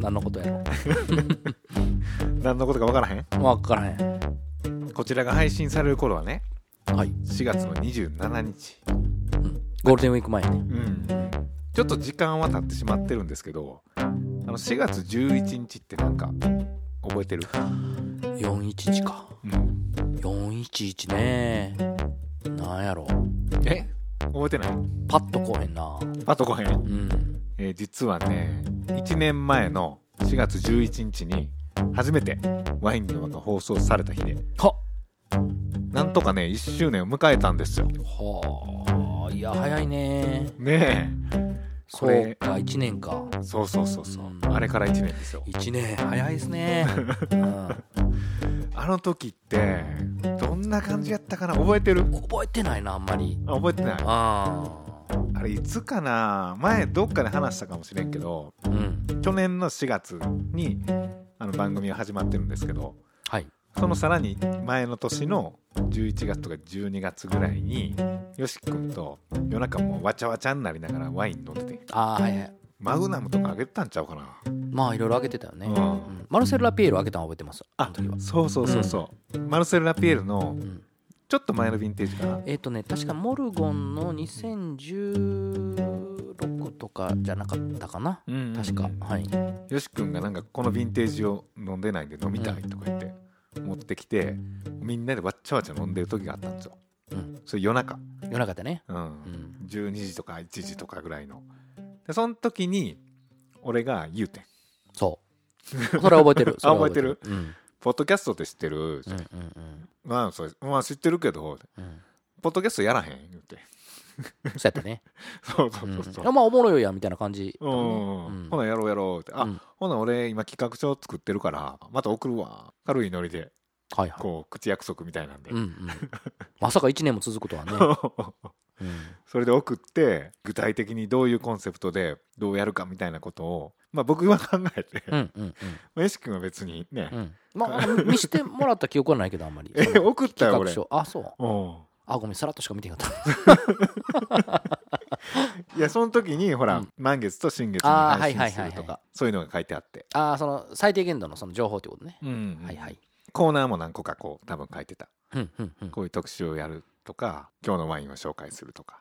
何のことやろ 何のことかわからへん？わからへん。こちらが配信される頃はねはい。4月の27日うんゴールデンウィーク前ね。うんちょっと時間は経ってしまってるんですけどあの4月11日ってなんか覚えてる、411か。うん、411ね。なんやろ。え？覚えてない？パッとこうへんな。パッとこへん、うん。えー実はね1年前の4月11日に初めてワインの輪が放送された日ではなんとかね1周年を迎えたんですよ。はあ。いや、早いね。ねこそれうか、1年か。えそうそうそうそう。うん。あれから1年ですよ。1年、早いですね。うん。あの時ってどんな感じやったかな？覚えてる？覚えてないな、あんまり。あ覚えてない。ああれいつかな前どっかで話したかもしれんけどあ。うん。去年の4月にあの番組が始まってるんですけどはい。そのさらに前の年の11月とか12月ぐらいによし君と夜中もうわちゃわちゃになりながらワイン飲んでてああ、はいはい。マグナムとかあげてたんちゃうかなまあ、いろいろ開けてたよね。うんうんマルセル・ラピエール開けたの覚えてます？ああの時は。そうそうそうそう、マルセル・ラピエールのうんちょっと前のヴィンテージかなえっ、とね、確かモルゴンの2016とかじゃなかったかな。うん確か。はい。よし君がなんかこのヴィンテージを飲んでないんで飲みたいとか言って持ってきてみんなでわっちゃわちゃ飲んでる時があったんですようん。それ夜中、夜中でね。うんうん。12時とか1時とかぐらいのでその時に俺が言うてんそう。それは覚えてる。覚えてる？うん。ポッドキャストって知ってる、うんうんまあそれまあ知ってるけどうん。うん。ポッドキャストやらへん言うてそうやったね。そうそううん。そうそう、いやまあ、おもろいやんみたいな感じだう。んうんほなやろうやろうってあ、うんほな俺今企画書作ってるからまた送るわ軽いノリではいはい。こう口約束みたいなんで、うんうん。まさか1年も続くとはね。うん。それで送って具体的にどういうコンセプトでどうやるかみたいなことを、まあ、僕は考えて、うんうんまあよし君は別にね、うん。うん。まあ、見してもらった記憶はないけど、あんまり。え送ったよ俺。あ、そう。うんあ、ごめん、さらっとしか見てなかった。いやその時にほら、うん満月と新月にあー配信するとかそういうのが書いてあって、ああ、その最低限度のその情報ってことね。うんはいはい。コーナーも何個かこう多分書いてたうんうんうん。こういう特集をやるとか今日のワインを紹介するとか。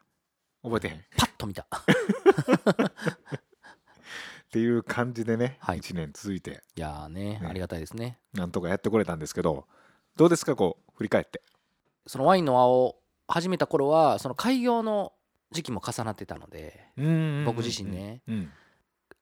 覚えてへん？っパッと見た。ていう感じでね、はい。1年続いて。いやーね、ね。ありがたいですね。なんとかやってこれたんですけどどうですかこう振り返って。そのワインの輪を始めた頃は、その開業の時期も重なってたので、僕自身ね、うん。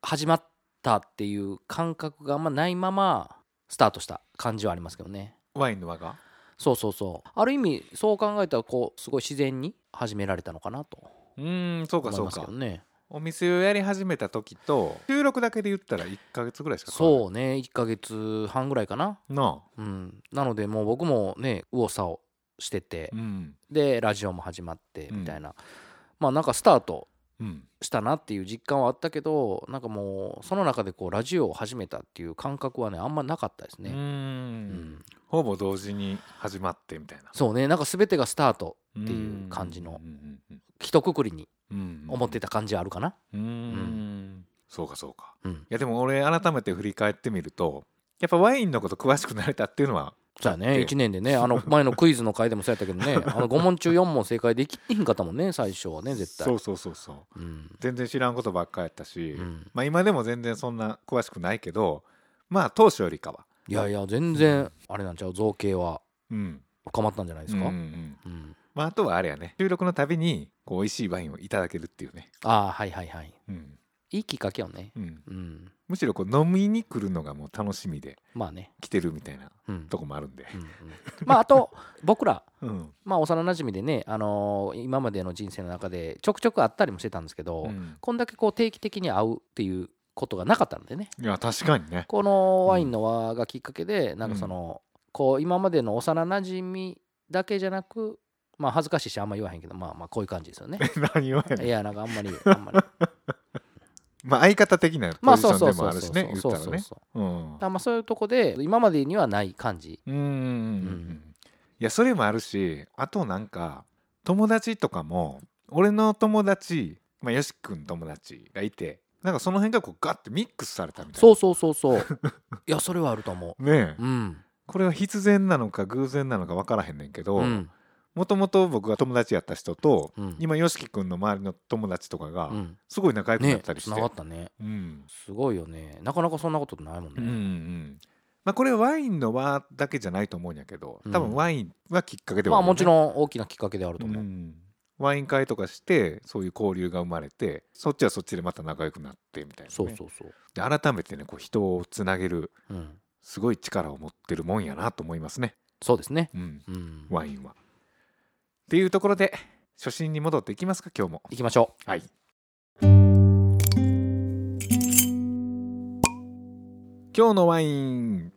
始まったっていう感覚があんまないまま、スタートした感じはありますけどね。ワインの輪が？そうそうそう。ある意味、そう考えたら、こう、すごい自然に始められたのかなと。うーんそうかそうか。ね。お店をやり始めた時と収録だけで言ったら1ヶ月ぐらいしかそうね、1ヶ月半ぐらいかな。なあ。うん。なので、もう僕もね、右往左往してて、うん。でラジオも始まってうん。みたいな、まあなんかスタートうん。したなっていう実感はあったけどなんかもうその中でこうラジオを始めたっていう感覚はねあんまなかったですね、うんほぼ同時に始まってみたいな。そうね。なんか全てがスタートっていう感じのうんうん一括りにうんうん思ってた感じはあるかな？うーんそうかそうか。うん。いやでも俺改めて振り返ってみるとやっぱワインのこと詳しくなれたっていうのはそうやね。だって。1年でねあの 前のクイズの回でもそうやったけどね。あの5問中4問正解できひんかったもんね最初はね絶対。そうそうそうそう。うん。全然知らんことばっかやったし、うん。まあ今でも全然そんな詳しくないけどまあ当初よりかはいやいや全然あれなんちゃう造形は。うん。深まったんじゃないですか、うんううん。ん。まあ、あとはあれやね。収録のたびにこう美味しいワインをいただけるっていうね、ああはいはいはい。うん、いいきっかけよね。うん、うん。むしろこう飲みに来るのがもう楽しみでまあね。来てるみたいなうん。とこもあるんで、うんうん。まああと 僕らうん。まあ幼馴染でね、あのー今までの人生の中でちょくちょく会ったりもしてたんですけど、うん。こんだけこう定期的に会うっていうことがなかったのでね。いや確かにね。このワインの輪がきっかけで、なんかそのこう今までの幼馴染だけじゃなくまあ恥ずかしいしあんま言わへんけどまあまあこういう感じですよね。何をやねんいやなんかあんまり あんまり。まあ相方的なまポジションであそうそうそうもあるしね。言そうったらねまあそういうとこで今までにはない感じ。うんうんうんうん。いやそれもあるしあとなんか友達とかも俺の友達まあよし君友達がいてなんかその辺がこうガッてミックスされたみたいな。そうそうそうそう。いやそれはあると思ねえ。ううん。これは必然なのか偶然なのか分からへんねんけどうん。もともと僕が友達やった人とうん。今よしき君の周りの友達とかがうん。すごい仲良くなっねたりして、つながったね。うん。すごいよね。なかなかそんなことないもんね、うんうんまあこれはワインの輪だけじゃないと思うんやけど多分ワインはきっかけではまあもちんろん大きなきっかけであると思う、うんワイン会とかしてそういう交流が生まれてそっちはそっちでまた仲良くなってみたいな、ね、そうそうそう、で改めてねこう人をつなげるうん、すごい力を持ってるもんやなと思いますね、そうですね。うん、うん。ワインは。っていうところで初心に戻っていきますか今日も。行きましょはい。今日のワイン。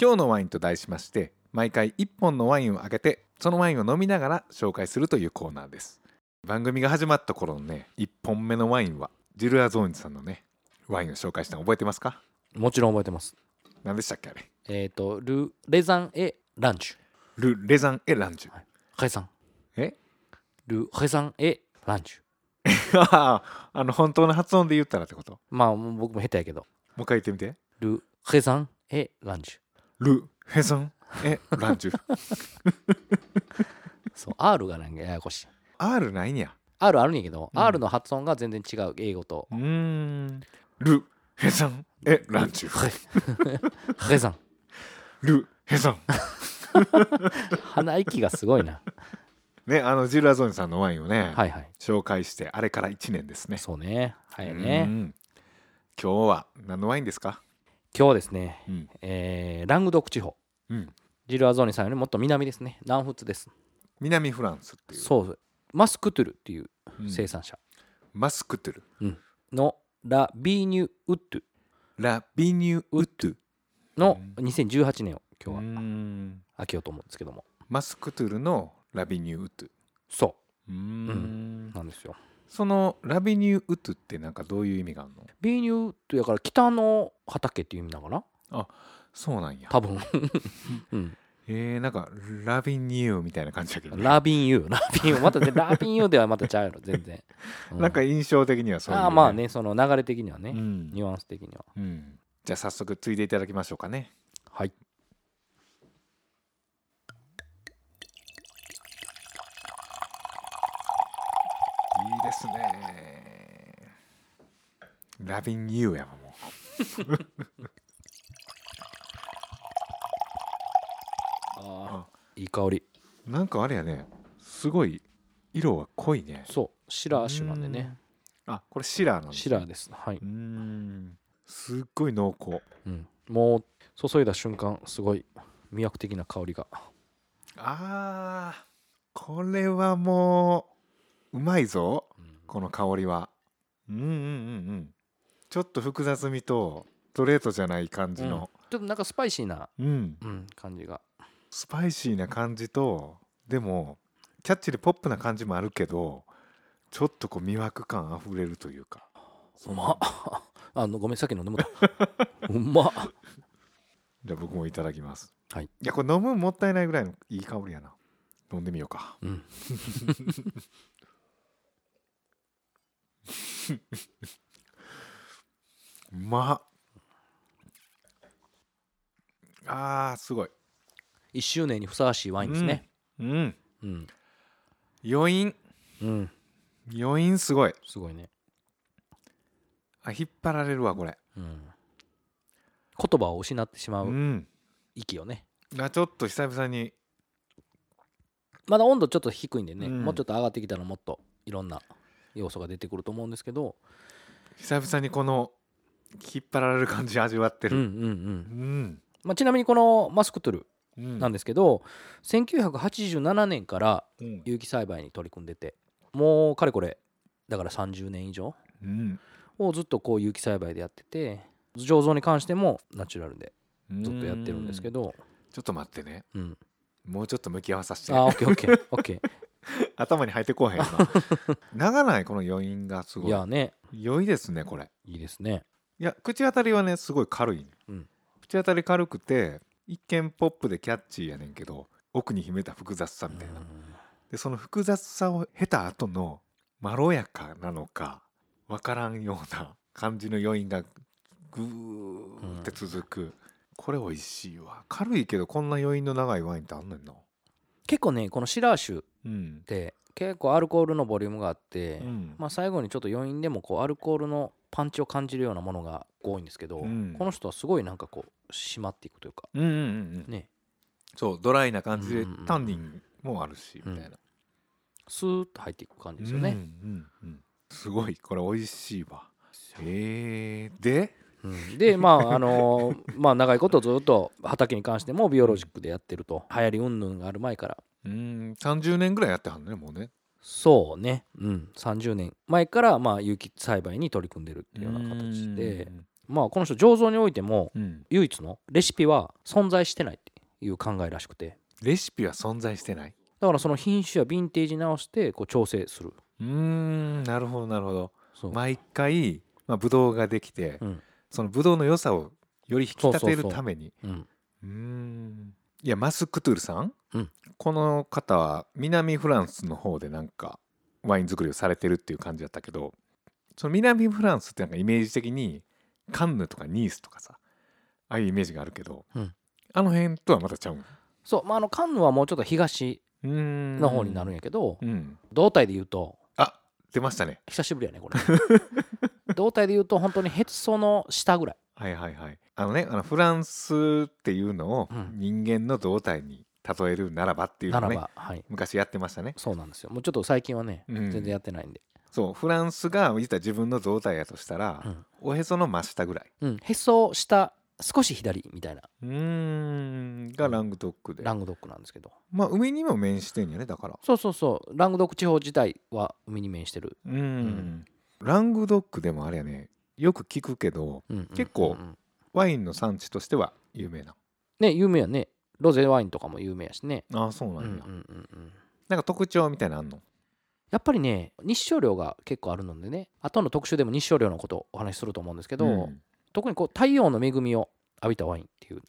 今日のワインと題しまして毎回1本のワインを開けてそのワインを飲みながら紹介するというコーナーです。番組が始まった頃のね1本目のワインはジル・アゾーニさんのねワインを紹介したの覚えてますか？うもちろん覚えてます。何でしたっけあれ？えっ、とル・レザン・エ・ランチュ。ル・レザン・エ・ランジュ。レザンえ？ル・レザン・エ・ランチュ。あ あの本当の発音で言ったらってこと？まあ僕も下手やけど。もう一回言ってみて。ル・レザン・エ・ランチュ。ル・ヘザン・エ・ランジュ そう R がなんかややこしい。R ないんや。R あるんやけど、うん。R の発音が全然違う英語と。うーん。ル・ヘザン・エ・ランジュレザン。ル・ヘザン。鼻息がすごいな。ねあのジル・アゾーニさんのワインをね、はいはい。紹介してあれから1年ですね。そうね。はいうん。ね今日は何のワインですか？今日はですね、うん。えーラングドック地方うん。ジル・アゾーニさんよりもっと南ですね。南仏です。南フランスっていう。そう。 Mas Coutelou っていううん生産者。 Mas Coutelou。の La Vigne Haute。La Vigne Haute。の2018年を今日はん。開けようと思うんですけども。 Mas Coutelou の La Vigne Haute。そう。ーん。うなんですよ。その La Vigne Haute ってなんかどういう意味があるの？ Vigne Haute やから北の畑っていう意味なのかな？そうなんや。多分。うん。えー、なんかラビニューみたいな感じだけどね、ラビンユーラビンユーまたねラビンユーではまたちゃうやろ 全然、うなんか印象的にはそういう、ああまあねその流れ的にはね、うん。ニュアンス的には。うん、じゃあ早速ついでいただきましょうかね。はい。いいですね。ラビニューやわもあ あいい香り。うなんかあれやね。すごい色は濃いね。そうシラー酒なんでね。あこれシラーなんですシラーですはい。うーん。すっごい濃厚。うん、もう注いだ瞬間すごい魅惑的な香りが。あーこれはもううまいぞ。この香りは。うんうんうんうん。ちょっと複雑味とストレートじゃない感じの。ちょっとなんかスパイシーな、うん、うん、感じがスパイシーな感じとでもキャッチでポップな感じもあるけどちょっとこう魅惑感あふれるというか。うまっ。あのごめんさっき飲んでも うまっ。じゃあ僕もいただきます。はい。いやこれ飲むんもったいないぐらいのいい香りやな。飲んでみようか。うん。うまっ。あーすごい1周年にふさわしいワインですね。うん。うん、余韻。うん、余韻すごい。すごいね、あ引っ張られるわこれ。うん、言葉を失ってしまううん。息をね。あちょっと久々に。まだ温度ちょっと低いんでね、うん。もうちょっと上がってきたらもっといろんな要素が出てくると思うんですけど。久々にこの引っ張られる感じ味わってる。うんうんうん。うん。まあ、ちなみにこのマスクトゥルうんなんですけど、1987年からうん。有機栽培に取り組んでてもうかれこれだから30年以上うん。をずっとこう有機栽培でやってて醸造に関してもナチュラルでずっとやってるんですけど。ど、ちょっと待ってね。うん、もうちょっと向き合わさせて。あオッケーオッケーオッケ 頭に入ってこうへんな。長ないこの余韻がすーごい。いやね。良いですねこれ。いいですね。いや口当たりはねすごい軽い。ね、うん。口当たり軽くて一見ポップでキャッチーやねんけど奥に秘めた複雑さみたいな、でその複雑さを経た後のまろやかなのかわからんような感じの余韻がぐーって続く、これ美味しいわ。軽いけどこんな余韻の長いワインってあんねんな。結構ねこのシラー酒っうん、て結構アルコールのボリュームがあって、うん。まあ、最後にちょっと余韻でもこうアルコールのパンチを感じるようなものが多いんですけど、うん。この人はすごいなんかこう締まっていくというか。うんうんうんうん。ね。そうドライな感じでうんうんうんタンニンもあるしうんみたいな、スーッと入っていく感じですよね、うんうんうん。すごいこれ美味しいわへえでうん。でまああのーまあ長いことずっと畑に関してもビオロジックでやってると流行り云々がある前からうん。30年ぐらいやってはん。ねもうねそうね、うん、30年前からまあ有機栽培に取り組ん。でるっていうような形でまあこの人醸造においてもうん。唯一のレシピは存在してないっていう考えらしくて。レシピは存在してない？だからその品種やヴィンテージに直してこう調整する。うーんなるほどなるほど。毎回、まあ、ブドウができて、うん。そのブドウの良さをより引き立てるために。うん、いやマスクトゥールさん、うん。この方は南フランスの方でなんかワイン作りをされてるっていう感じだったけどその南フランスってなんかイメージ的にカンヌとかニースとかさああいうイメージがあるけど、うん。あの辺とはまたちゃうん？そう、まあ、あのカンヌはもうちょっと東の方になるんやけど、うん。胴体で言うとあ出ましたね。久しぶりやねこれ。胴体で言うと本当にへその下ぐらい。はいはいはい。あのねあのフランスっていうのをうん。人間の胴体に例えるならばっていうのね、ばはい。昔やってましたね。そうなんですよ。もうちょっと最近はね、うん。全然やってないんで、そうフランスが実は自分の胴体やとしたら、うん。おへその真下ぐらい。うん、へそ下少し左みたいな。うーん。がラングドックで。ラングドックなんですけど。まあ海にも面してんやねだから。そうそうそう。ラングドック地方自体は海に面してる、うんん。ラングドックでもあれやね。よく聞くけどうんうん結構うん。うんワインの産地としては有名な。ね有名やね。ロゼワインとかも有名やしね、ああそうなんや、うんうんうんうん、なんか特徴みたいなのあんの？やっぱりね日照量が結構あるのでね後の特集でも日照量のことをお話しすると思うんですけど、うん。特にこう太陽の恵みを浴びたワインっていう。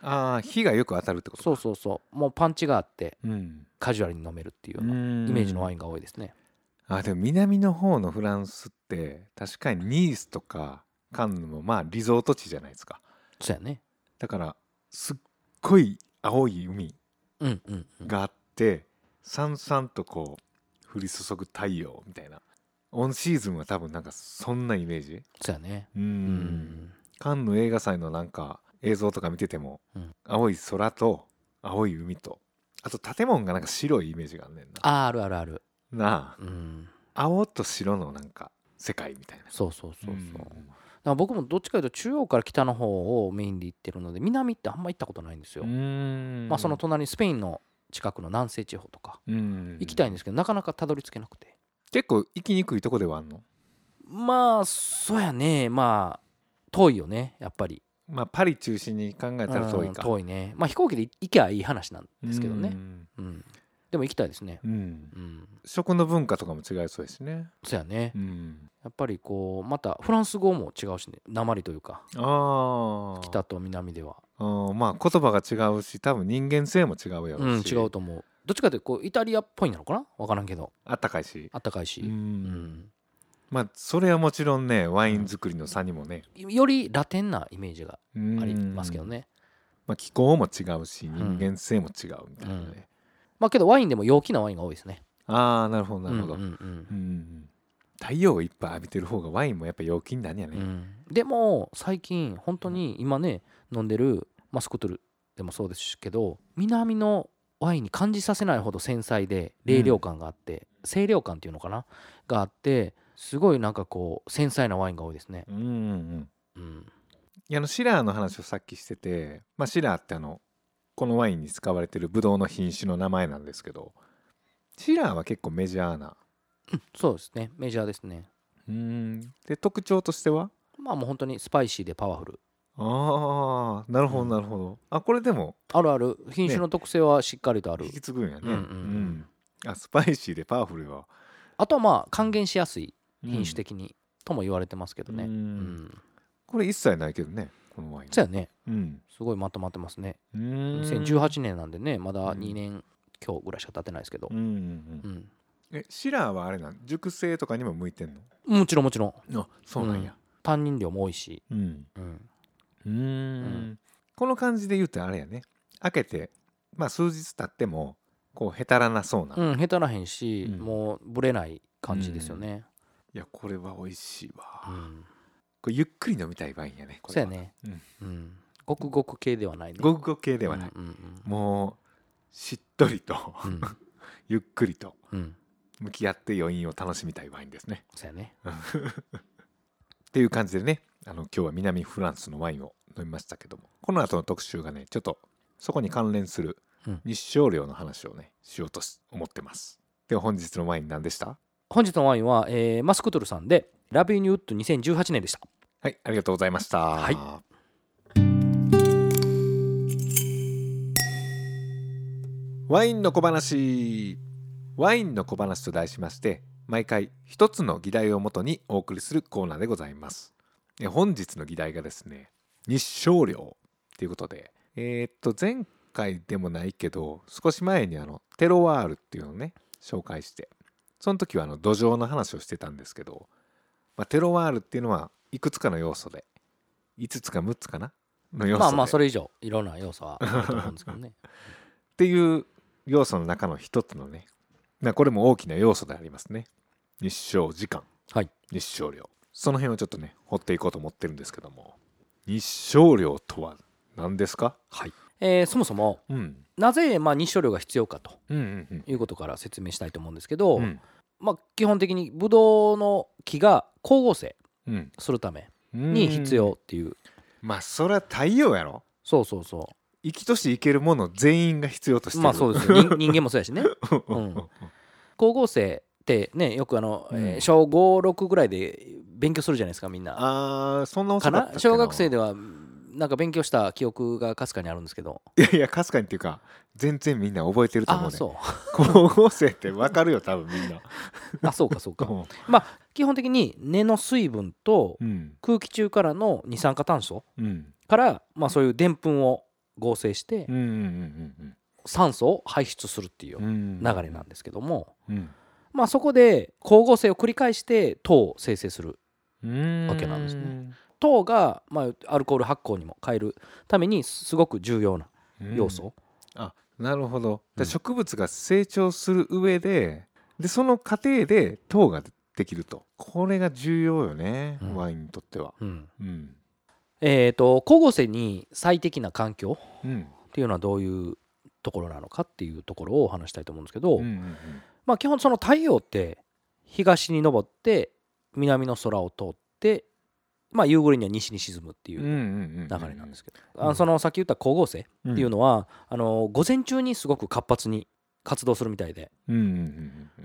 ああ火がよく当たるってことそうそうそう。もうパンチがあってうん。カジュアルに飲めるっていうようなイイメージのワインが多いですね、あでも南の方のフランスって確かにニースとかカンヌもまあリゾート地じゃないですか。そうやね。だからすっごい青い海うんうん、うん、があってさんさんとこう降り注ぐ太陽みたいな。オンシーズンは多分なんかそんなイメージ？そうやね。うん。うん。カンヌ映画祭のなんか映像とか見てても、うん。青い空と青い海とあと建物がなんか白いイメージがあんねんな。あーあるあるある。なあ。うん。青と白のなんか世界みたいな。そうそうそうそう、んだから僕もどっちかというと中央から北の方をメインで行ってるので南ってあんま行ったことないんですよ、うん。まあその隣スペインの近くの南西地方とかうん。行きたいんですけどなかなかたどり着けなくて。結構行きにくいとこではあんの？まあそうやね。まあ遠いよねやっぱり。まあパリ中心に考えたら遠いか。うん遠いね。まあ飛行機で行けばいい話なんですけどね。うん。うんでも行きたいですね。うん。うん。食の文化とかも違いそうですね。そうやね。うん。やっぱりこうまたフランス語も違うしね。鉛というか。ああ北と南では。うんまあ言葉が違うし多分人間性も違うやろうんし違うと思う。どっちかというとこうイタリアっぽいなのかな？分からんけど。あったかいし。あったかいし、ううん。んまあそれはもちろんねワイン作りの差にもね。よりラテンなイメージがあありますけどね、まあ気候も違うしん。人間性も違うみたいなねまあけどワインでも陽気なワインが多いですね。ああなるほどなるほど。うんうんうん。太陽をいっぱい浴びてる方がワインもやっぱ陽気になんやね。うん。うんでも最近本当に今ね飲んでるマスクトゥルでもそうですけど南のワインに感じさせないほど繊細で冷涼感があって、清涼感っていうのかな？があってすごいなんかこう繊細なワインが多いですね。うんうんうん。うん。いやあのシラーの話をさっきしてて、まあ、シラーってあのこのワインに使われてるブドウの品種の名前なんですけどシラーは結構メジャーな。そうですね。メジャーですね。うん。で特徴としては？まあもう本当にスパイシーでパワフル。ああなるほどなるほど、あこれでも？あるある。品種の特性はしっかりとある、引き継ぐんやね。うんうんうん。あスパイシーでパワフルは。あとはまあ還元しやすい品種的に、とも言われてますけどね。ううんん、これ一切ないけどねこのワインそうやね。うん。すごいまとまってますね。うーん。2018年なんでねまだうん。2年今日ぐらいしか経ってないですけど。うんうんえシラーはあれなん？熟成とかにも向いてんの？もちろんもちろん。あそうなんや。担任量も多いし、うん。うん、うーん。この感じで言うとあれやね。開けてまあ数日経ってもこうへたらなそうな、いうん、下手らへんし、うん。もうぶれない感じですよね。やこれは美味しいわ、うん、これゆっくり飲みたいワインやねこそうやね。うん、ごくごく系ではないね。ごくごく系ではない、うんうんもうしっとりとうん。う んゆっくりとうん、向き合って余韻を楽しみたいワインですね。そうやね。っていう感じでねあの今日は南フランスのワインを飲みましたけどもこの後の特集がねちょっとそこに関連するうん。日照量の話をねしようとし思ってます。では本日のワイン何でした？本日のワインは、えーマスクトゥルさんでラビーニュウッド2018年でした。はいありがとうございました。はい。ワインの小話。ワインの小話と題しまして毎回一つの議題をもとにお送りするコーナーでございます。え本日の議題がですね日照量ということでえーっと前回でもないけど少し前にあのテロワールっていうのをね紹介してその時はあの土壌の話をしてたんですけど、まあ、テロワールっていうのはいくつかの要素で5つか6つかなの要素で。まあまあそれ以上いろんな要素はあると思うんですけどね。っていう要素の中の一つのねまあこれも大きな要素でありますね。日照時間、はい。日照量。その辺をちょっとね掘っていこうと思ってるんですけども。日照量とは何ですか？はい。えーそもそもうん。なぜまあ日照量が必要かとうんうんうん。いうことから説明したいと思うんですけど、うんまあ、基本的にブドウの木が光合成うん。するために必要っていう、まあそれは太陽やろ？そうそうそ生きとし生けるもの全員が必要としてる。うまあそうですよ。人 人間もそうやしね。うん。光合成ってねよくあの、うん。えー小56ぐらいで勉強するじゃないですかみんな。あーそんな遅かかったっけな？小学生ではなんか勉強した記憶がかすかにあるんですけど。いやいやかすかにっていうか全然みんな覚えてると思うね。そ光合成ってわかるよ多分みんな。うあそうかそうか。まあ基本的に根の水分とうん。空気中からの二酸化炭素うん。から、まあ、そういうでんぷんを合成して酸素を排出するっていう流れなんですけども、うん。まあ、そこで光合成を繰り返して糖を生成するうん。わけなんですね糖が、まあ、アルコール発酵にも変えるためにすごく重要なうん。要素、あなるほど。うん。で植物が成長する上ででその過程で糖ができると。これが重要よね、うん。ワインにとっては。うん。うん。えー、と光合成に最適な環境うん。っていうのはどういうところなのかっていうところをお話したいと思うんですけど、うんうん。まあ、基本その太陽って東に昇って南の空を通って、まあ、夕暮れには西に沈むっていう流れなんですけど、うんあそのさっき言った光合成うん。っていうのは、あの午前中にすごく活発に活動するみたいで。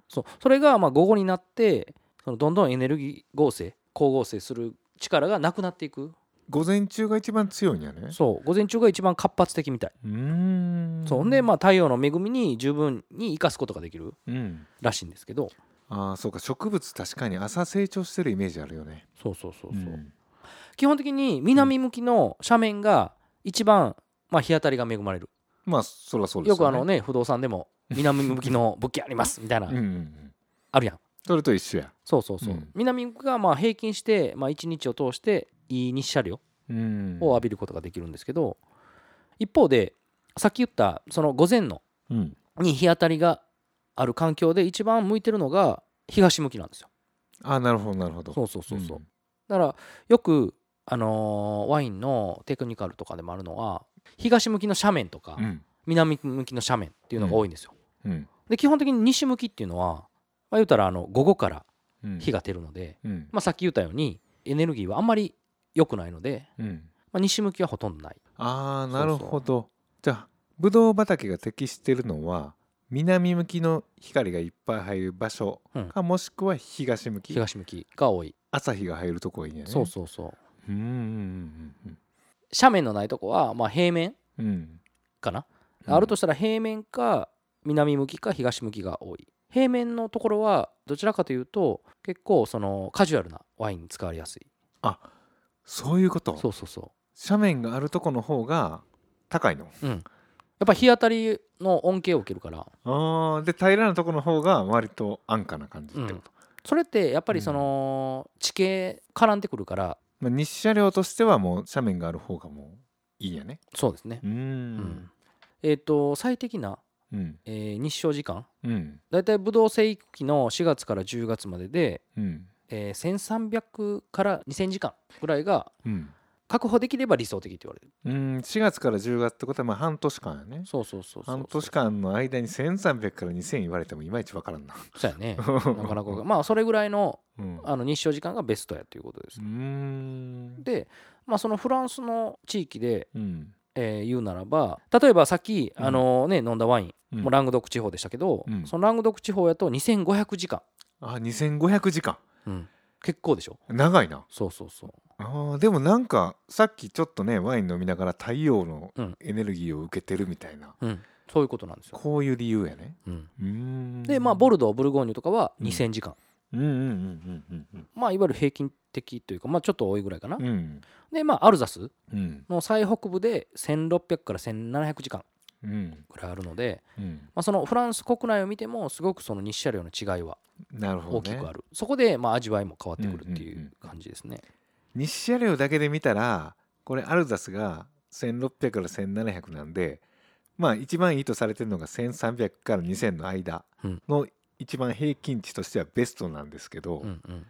そう。それがまあ午後になってそのどんどんエネルギー合成光合成する力がなくなっていく。午前中が一番強いんやね。そう。午前中が一番活発的みたい。うーん。そんでまあ太陽の恵みに十分に生かすことができるうん。らしいんですけどああそうか植物確かに朝成長してるイメージあるよね。そうそうそうそう、ん。基本的に南向きの斜面が一番、まあ、日当たりが恵まれる。まあそらそうですよくあのね不動産でも南向きの 物件ありますみたいな、うんあるやん。それと一緒や。そうそうそう、うん。南向きがまあ平均して、まあ、1日を通していい日射量うん。を浴びることができるんですけど、一方でさっき言ったその午前のうん。に日当たりがある環境で一番向いてるのが東向きなんですよ。あなるほどなるほど。そうそうそうそう、ん。だからよく、あのーワインのテクニカルとかでもあるのは東向きの斜面とか、うん。南向きの斜面っていうのが多いんですよ、うん。で基本的に西向きっていうのは、まあ、言うたらあの午後からうん。火が出るので、うん。まあ、さっき言ったようにエネルギーはあんまり良くないので、うん。まあ、西向きはほとんどない。ああなるほど。じゃあブドウ畑が適してるのは南向きの光がいっぱい入る場所うん。か、もしくは東向き。東向きが多い、朝日が入るとこがいいんやね。そうそうそう。うんうんうん斜面のないとこはまあ平面うん。うんかな、うん。あるとしたら平面か南向きか東向きが多い。平面のところはどちらかというと結構そのカジュアルなワインに使われやすい。そういうこと？そうそうそ斜面があるとこの方が高いの？ううん。やっぱ日当たりの恩恵を受けるから。あーで平らなとこの方が割と安価な感じってこと、それってやっぱりその地形絡んでくるから。まあ、日射量としてはもう斜面がある方がもういいんやね。そうですね。うん。えっ、と最適な、うん。えー日照時間。うん。だいたいブドウ生育期の4月から10月までで、うん。えー1300から2000時間ぐらいがうん確保できれば理想的って言われる。うん4月から10月ってことはまあ半年間やね。そうそうそうそう。半年間の間に1300から2000言われてもいまいちわからんな。そうやね。なかなか。まあそれぐらいのうん。あの日照時間がベストやということです。うーん。で、まあ、そのフランスの地域で、うん。えー言うならば例えばさっき、うん。あのね、飲んだワイン、うん。もうラングドック地方でしたけど、うん。そのラングドック地方やと2500時間、あ2500時間。うん。結構でしょ。長いな。そうそうそうあーでもなんかさっきちょっとねワイン飲みながら太陽のうん。エネルギーを受けてるみたいな、うん、そういうことなんですよ、こういう理由やね。うん、でまあボルドーブルゴーニュとかはうん。2000時間、うんうんうんうんうんまあいわゆる平均的というかまあちょっと多いぐらいかな、うん。うんでまあアルザスうん。の最北部で1600から1700時間うん。ぐらいあるので、うん。まあ、そのフランス国内を見てもすごくその日射量の違いは大きくある、そこでまあ味わいも変わってくるっていうんうんうんう感じですね、日射量だけで見たらこれアルザスが1600から1700なんでまあ一番いいとされてるのが1300から2000の間うん。の一番平均値としてはベストなんですけど、うんうん、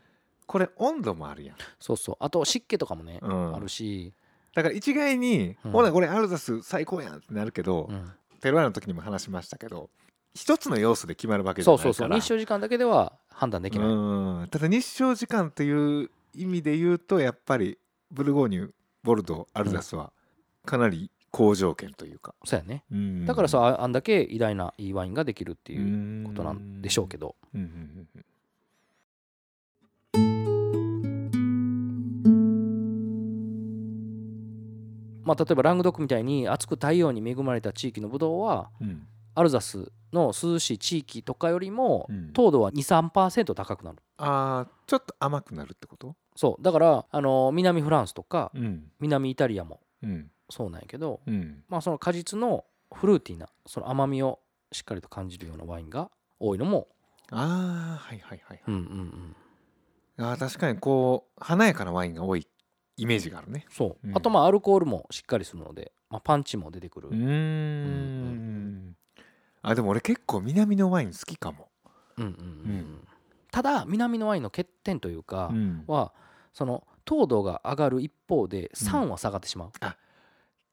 これ温度もあるやん、そうそう。あと湿気とかもね、うん。あるし、だから一概に、うん。ほらこれアルザス最高やんってなるけど、うん。テロワの時にも話しましたけど一つの要素で決まるわけじゃそうないから。そうそう日照時間だけでは判断できない、うん。ただ日照時間という意味で言うとやっぱりブルゴーニュボルドーアルザスはかなり好条件というか、そうやね。うん。だからさああんだけ偉大ないいワインができるってういうんことなんでしょうけど、うん。うんうんうんまあ、例えばラングドックみたいに暑く太陽に恵まれた地域のブドウはうんアルザスの涼しい地域とかよりもうん。糖度は23%高くなる。あーちょっと甘くなるってこと？そう。だからあの南フランスとかうん。南イタリアもうん。そうなんやけど、うん。まあ、その果実のフルーティーなその甘みをしっかりと感じるようなワインが多いのも、ああはいはいはい、うんうんうん、あー確かにこう華やかなワインが多いイメージがあるね。そう、うん。あとまあアルコールもしっかりするので、まあ、パンチも出てくる、うーんうんあでも俺結構南のワイン好きかも、うんうんうんうん。ただ南のワインの欠点というかうん。は、その糖度が上がる一方で酸は下がってしまう、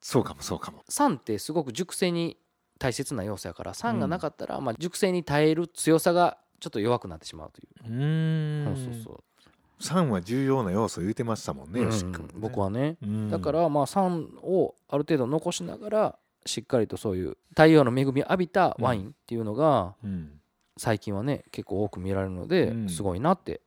そうかもそうかも。酸ってすごく熟成に大切な要素やから酸がなかったら、まあ、熟成に耐える強さがちょっと弱くなってしまうという。うーん。そうそうそう。酸は重要な要素言うてましたもんね、うん。よし君もね。僕はね。うん。だからまあ酸をある程度残しながらしっかりとそういう太陽の恵みを浴びたワインっていうのがうん。最近はね結構多く見られるのでうん。すごいなって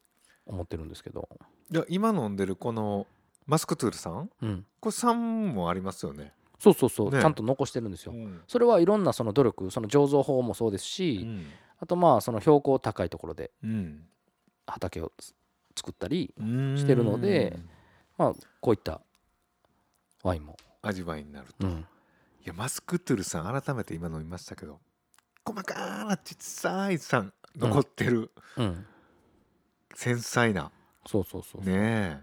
思ってるんですけど、いや今飲んでるこのマスクトゥールさんうん、これ酸もありますよね、そうそうそう、ね。ちゃんと残してるんですよ。うん。それはいろんなその努力その醸造法もそうですうし、ん。あとまあその標高高いところでうん。畑をつ作ったりうん。してるのでまあこういったワインも、味わいになると、いうん、やマスクトゥールさん改めて今飲みましたけど細かな小さい酸残ってる、うん、繊細な。そうそうそう、ね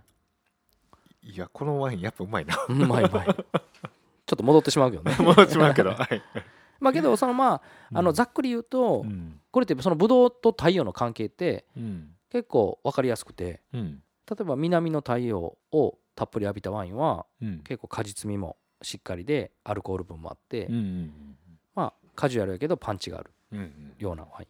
え。いやこのワインやっぱうまいな。うまいうまい。ちょっと戻ってしまうけどね。もうしまうけどはい。まあけどそのまああのざっくり言うと、うん。これってそのブドウと太陽の関係ってうん。結構分かりやすくてうん。例えば南の太陽をたっぷり浴びたワインはうん。結構果実味もしっかりでアルコール分もあって、まあカジュアルやけどパンチがあるようなワイン。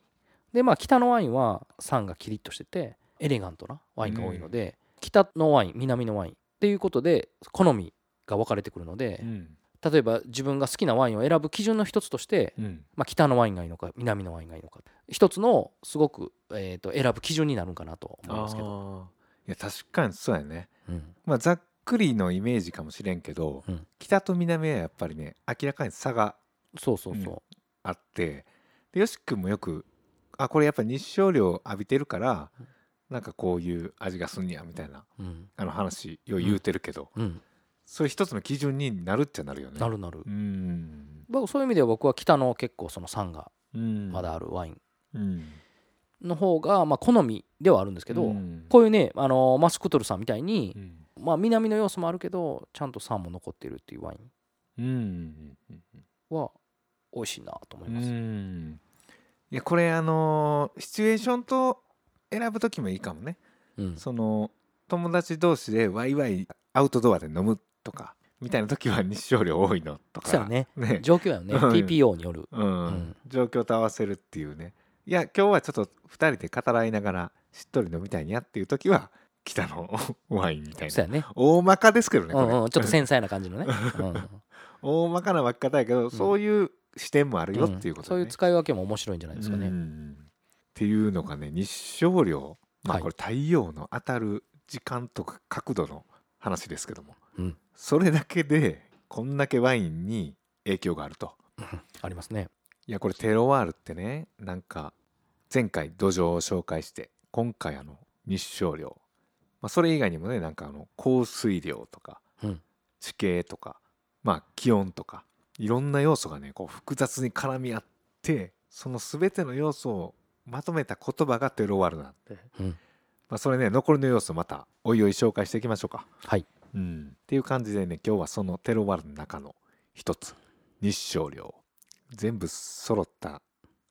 でまあ北のワインは酸がキリッとしててエレガントなワインが多いので、北のワイン南のワインっていうことで好みが分かれてくるのでうん。例えば自分が好きなワインを選ぶ基準の一つとして、うん。まあ、北のワインがいいのか南のワインがいいのか。一つのすごく、えー、と選ぶ基準になるんかなと思いますけど、いや確かにそうやね。うん。まあざっくりのイメージかもしれんけど、うん。北と南はやっぱりね明らかに差がそうそうそあってでよし君もよくあこれやっぱ日照量浴びてるからなんかこういう味がすんねやみたいなう、うん。あの話よう言うてるけど、うん、それ一つの基準になるっちゃなるよね。なるなる、うん。僕そういう意味では僕は北の結構その酸がうん。まだあるワイン。うん。の方がまあ好みではあるんですけど、うん。こういうね、あのマスクトルさんみたいにう、んまあ、南の要素もあるけどちゃんと酸も残ってるっていうワイうんンは美味しいなと思いうます、ん。いやこれあのーシチュエーションと選ぶ時もいいかもね。うん。その友達同士でワイワイアウトドアで飲むとかみたいな時は日照量多いのとか。そうやね。ね。状況やね。うん。TPO による。うん。うん。状況と合わせるっていうね。いや今日はちょっと2人で語らいながらしっとり飲みたいにゃっていう時は北の ワインみたいな。そうやね。大まかですけどねこれ、うん。うん、ちょっと繊細な感じのね、うん大まかな分け方やけど、そういう視点もあるよっていうことね、そういう使い分けも面白いんじゃないですかね、うん。っていうのがね日照量、まあ、はい。これ太陽の当たる時間とか角度の話ですけども、うん。それだけでこんだけワインに影響があると。ありますね。いやこれテロワールってねなんか前回土壌を紹介して今回あの日照量、まあ、それ以外にもねなんかあの降水量とか、うん。地形とかまあ気温とかいろんな要素がねこう複雑に絡み合ってその全ての要素をまとめた言葉がテロワールなんで、うん。まあ、それね残りの要素またおいおい紹介していきましょうか。はい。うん、っていう感じでね今日はそのテロワールの中の一つ。日照量。全部揃った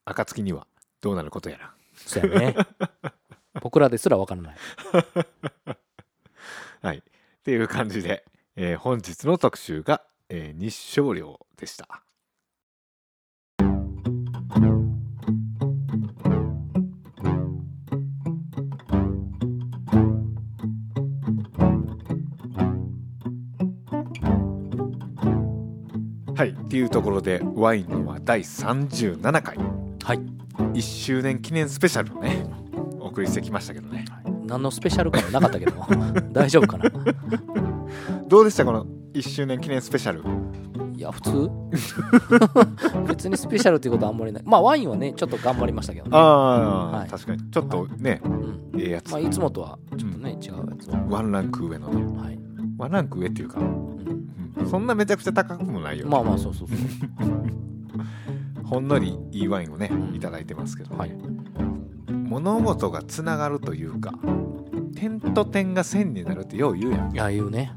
暁にはどうなることやら。そうやね 僕らですら分からない。はい。っていう感じで、えー本日の特集が、えー日照量でした。はい。っていうところでワインのは第37回。はい。1周年記念スペシャルをねお送りしてきましたけどね。何のスペシャル感もなかったけど。大丈夫かな？どうでした？この1周年記念スペシャル。いや普通？別にスペシャルっていうことはあんまりない。まあワインはねちょっと頑張りましたけどね。ああ、はい。確かに。ちょっとね、うん。ええやつ、まあ、いつもとはちょっとね、違うやつをワンランク上の。ねはい、ワンランク上っていうか、うん。うん。そんなめちゃくちゃ高くもないよ、まあまあそうそうそう。ほんのりいいワインをねうん。いただいてますけど、ね。はい物事がつながるというか点と点が線になるってよう言うやん。いや言うね。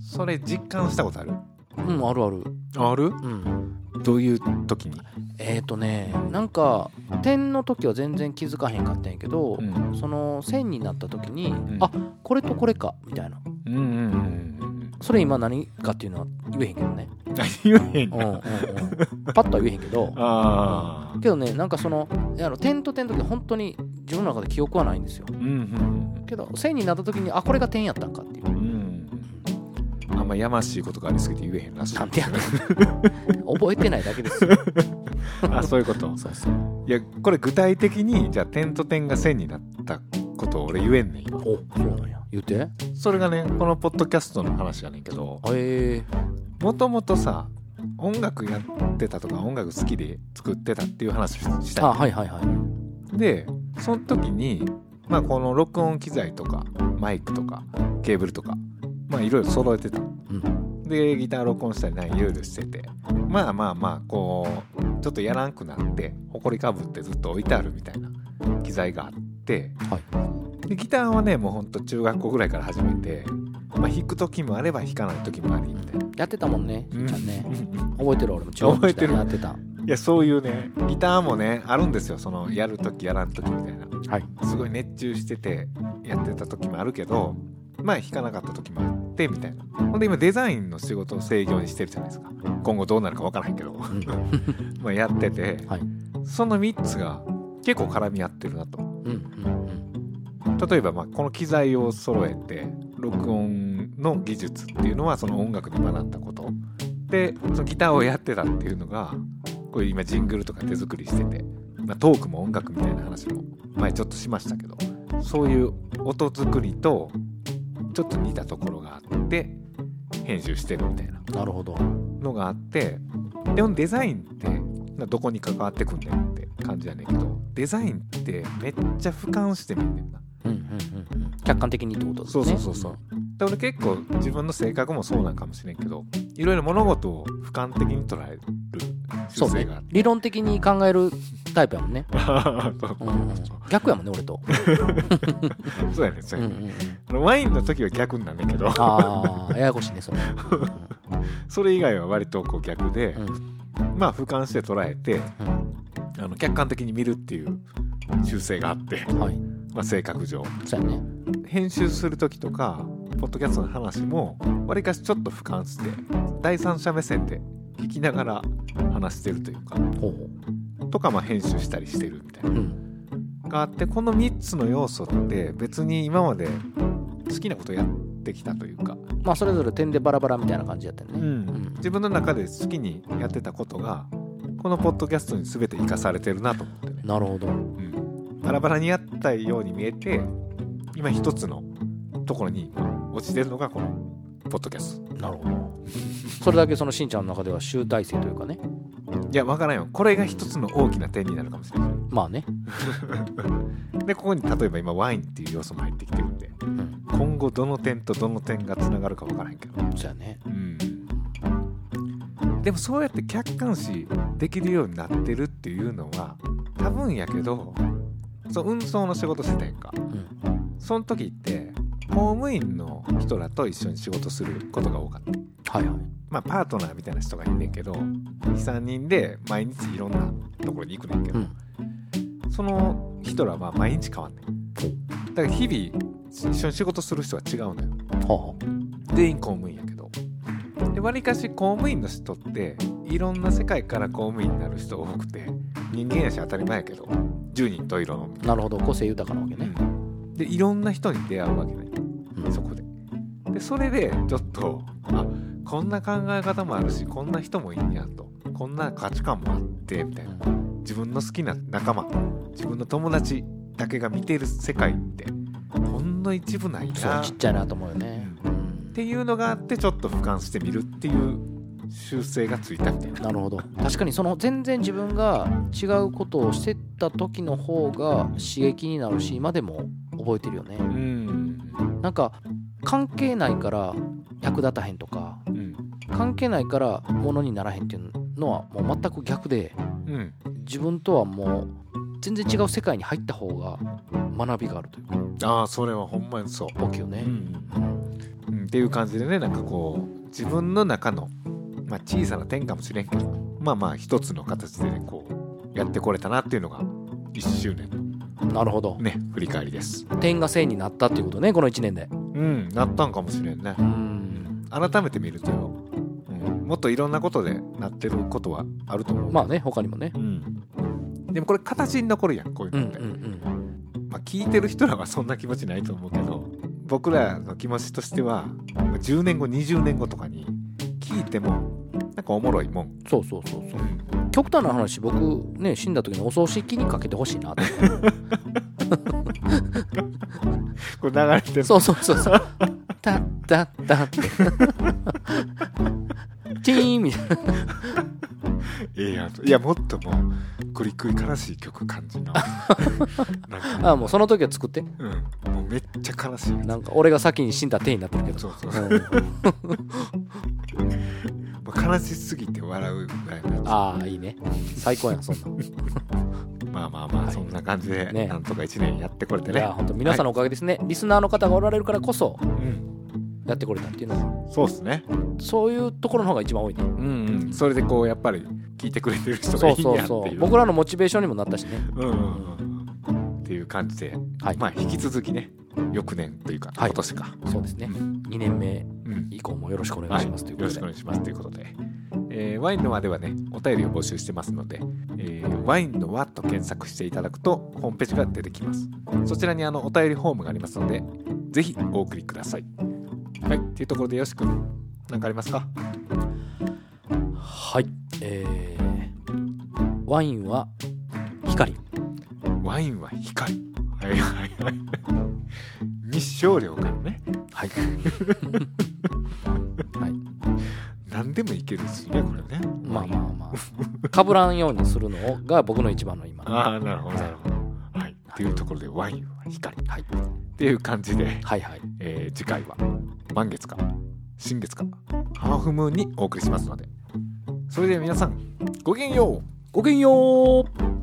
それ実感したことある？うんあるある。ある？うん。どういう時に、えっ、ー、とねなんか点の時は全然気づかへんかったんやけど、うん、その線になった時に、ん。あこれとこれかみたいな。うんうんうんうんそれ今何かっていうのは言えへんけどね。あ言えへんうんうんうん。パッとは言えへんけど。ああけどねなんかそのあの点と点の時本当に自分の中で記憶はないんですよ。うんうんけど線になった時にあこれが点やったんかっていう。うん。うんあんまやましいことがありすぎて言えへんらしいなんてやねん。覚えてないだけですよ。あそういうこと？そうそう。いやこれ具体的にじゃあ点と点が線になったことを俺言えんねん今おそうなんや言うて。それがねこのポッドキャストの話やねんけどえ。もともとさ音楽やってたとか音楽好きで作ってたっていう話をしー、たあはいはいはい。でその時にまあこの録音機材とかマイクとかケーブルとかまあいろいろ揃えてた。うん。でギター録音したりなんかいろいろしてて。まあまあまあこうちょっとやらんくなって埃かぶってずっと置いてあるみたいな機材があってはい。でギターはねもうほんと中学校ぐらいから始めて、まあ、弾く時もあれば弾かない時もありみたいな。やってたもんねうん。ちゃんね。うん。覚えてる俺も中学覚えてる。やってた。いやそういうねギターもねあるんですよそのやる時やらん時みたいな。はい。すごい熱中しててやってた時もあるけどまあ弾かなかった時もあってみたいな。ほんで今デザインの仕事を制御にしてるじゃないですか。今後どうなるか分からへんけど。うん。まあやっててはい。その3つが結構絡み合ってるなと例えばまあこの機材を揃えて録音の技術っていうのはその音楽で学んだこと。でそのギターをやってたっていうのがこれ今ジングルとか手作りしてて、まあ、トークも音楽みたいな話も前ちょっとしましたけどそういう音作りとちょっと似たところがあって編集してるみたいな。なるほど。のがあってでもデザインってどこに関わってくんねんって感じやねんけどデザインってめっちゃ俯瞰してみんねんな。うんうんうんうん。客観的にってことですね。そうそうそうそう。で俺結構自分の性格もそうなんかもしれんけどいろいろ物事を俯瞰的に捉えるそうね習性があって。理論的に考えるタイプやもんね、逆やもんね俺と、そうやねそうやね、ん。うん、ワインの時は逆になんだけど。ああややこしいねそれ、それ以外は割とこう逆で、うんうんまあ俯瞰して捉えてうん。あの客観的に見るっていう習性があって、はい。まあ、性格上。ね。編集する時とかポッドキャストの話もわりかしちょっと俯瞰して第三者目線で聞きながら話してるというかとかまあ編集したりしてるみたいうな。うん。があってこの3つの要素って別に今まで好きなことやってきたというか、まあそれぞれ点でバラバラみたいな感じやったよね、うん。自分の中で好きにやってたことがこのポッドキャストに全て生かされてるなと思って。ね、なるほど。うん、バラバラにやったように見えて今一つのところに落ちてるのがこのポッドキャスト。なるほど。それだけそのしんちゃんの中では集大成というかね。いやわからんよ。これが一つの大きな点になるかもしれない。まあね、でここに例えば今ワインっていう要素も入ってきてる今後どの点とどの点がつながるかわからへんけど。そうやね。うん。でもそうやって客観視できるようになってるっていうのは多分やけどそう運送の仕事してたやんか。うん。その時って公務員の人らと一緒に仕事することが多かった。はいはい。まあパートナーみたいな人がいんねんけど23人で毎日いろんなところに行くねんけど、うん。その人らは毎日変わんねんだから日々一緒に仕事する人は違うのよ。は全員公務員やけど。でわりかし公務員の人っていろんな世界から公務員になる人多くて人間やし当たり前やけど十人十色の。なるほど。個性豊かなわけね、うん。でいろんな人に出会うわけね。うん。そこで。でそれでちょっとあこんな考え方もあるしこんな人もいいんやと。こんな価値観もあってみたいな。自分の好きな仲間。自分の友達だけが見てる世界ってほんの一部なんやそうちっちゃいなと思うよね、うん。っていうのがあってちょっと俯瞰してみるっていう習性がついたみたいな。なるほど。確かにその全然自分が違うことをしてた時の方が刺激になるし今でも覚えてるよね。うん。なんか関係ないから役立たへんとかうん。関係ないからものにならへんっていうのはもう全く逆でうん。自分とはもう全然違う世界に入った方が学びがあるというか。ああそれはほんまにそう。大きいよね、うんうん、っていう感じでねなんかこう自分の中の、まあ、小さな点かもしれんけどまあまあ一つの形でねこうやってこれたなっていうのが1周年なるほど。のね振り返りです。点が線になったっていうことねこの1年で。うんなったんかもしれんね。う。ん。改めて見るとよ、うん、もっといろんなことでなってることはあると思う。まあね他にもね。うん、でもこれ形に残るやんこういううんのって。うんうん。まあ、聞いてる人らはそんな気持ちないと思うけど僕らの気持ちとしては10年後20年後とかに聞いてもなんかおもろいもん、そうそうそうそう。うん。極端な話僕ね死んだ時にお葬式にかけてほしいなってこれ流れてる。そうそうそうそう。タッタッタッ。ってチーンみたいなええやんいやもっともうクリクリ悲しい曲感じの。なんかあもうその時は作って。うん、もうめっちゃ悲しい。なんか俺が先に死んだ手になってるけど。そうそう。そう、悲しすぎて笑うぐらいのああいいね。最高やんそんな。ん まあまあまあ、はい。そんな感じで、ね。なんとか1年やってこれてね。いや本当皆さんのおかげですね、リスナーの方がおられるからこそうん、やってこれたっていうのは。そうっすね。そういうところの方が一番多いね。うんうん。それでこうやっぱり聞いてくれてる人がそういいんそう。そやっていう。う僕らのモチベーションにもなったしね。うんうんうん。っていう感じで、はい。まあ引き続きね翌年というか、はい。今年か、そうですね。うん。2年目うん。以降もよろしくお願はいいしますということで、よろしくお願いしますということで。えーワインの輪ではねお便りを募集してますので、えーワインの輪と検索していただくとホームページが出てきます。そちらにあのお便りフォームがありますのでぜひお送りくださいはいっていうところでよし君何かありますか？はいえー、ワインは光。ワインは光。はいはいはい。日照量からね。はい。はい。何でもいけるしねこれね。まあまあまあ。かぶらんようにするのが僕の一番の今。のああなるほどなるほど。はい。っていうところでワインは光。はい。っていう感じで、はいはい。えー次回は満月か新月かハーフムーンにお送りしますので。それでは皆さんごきげんよう。ごきげんよう。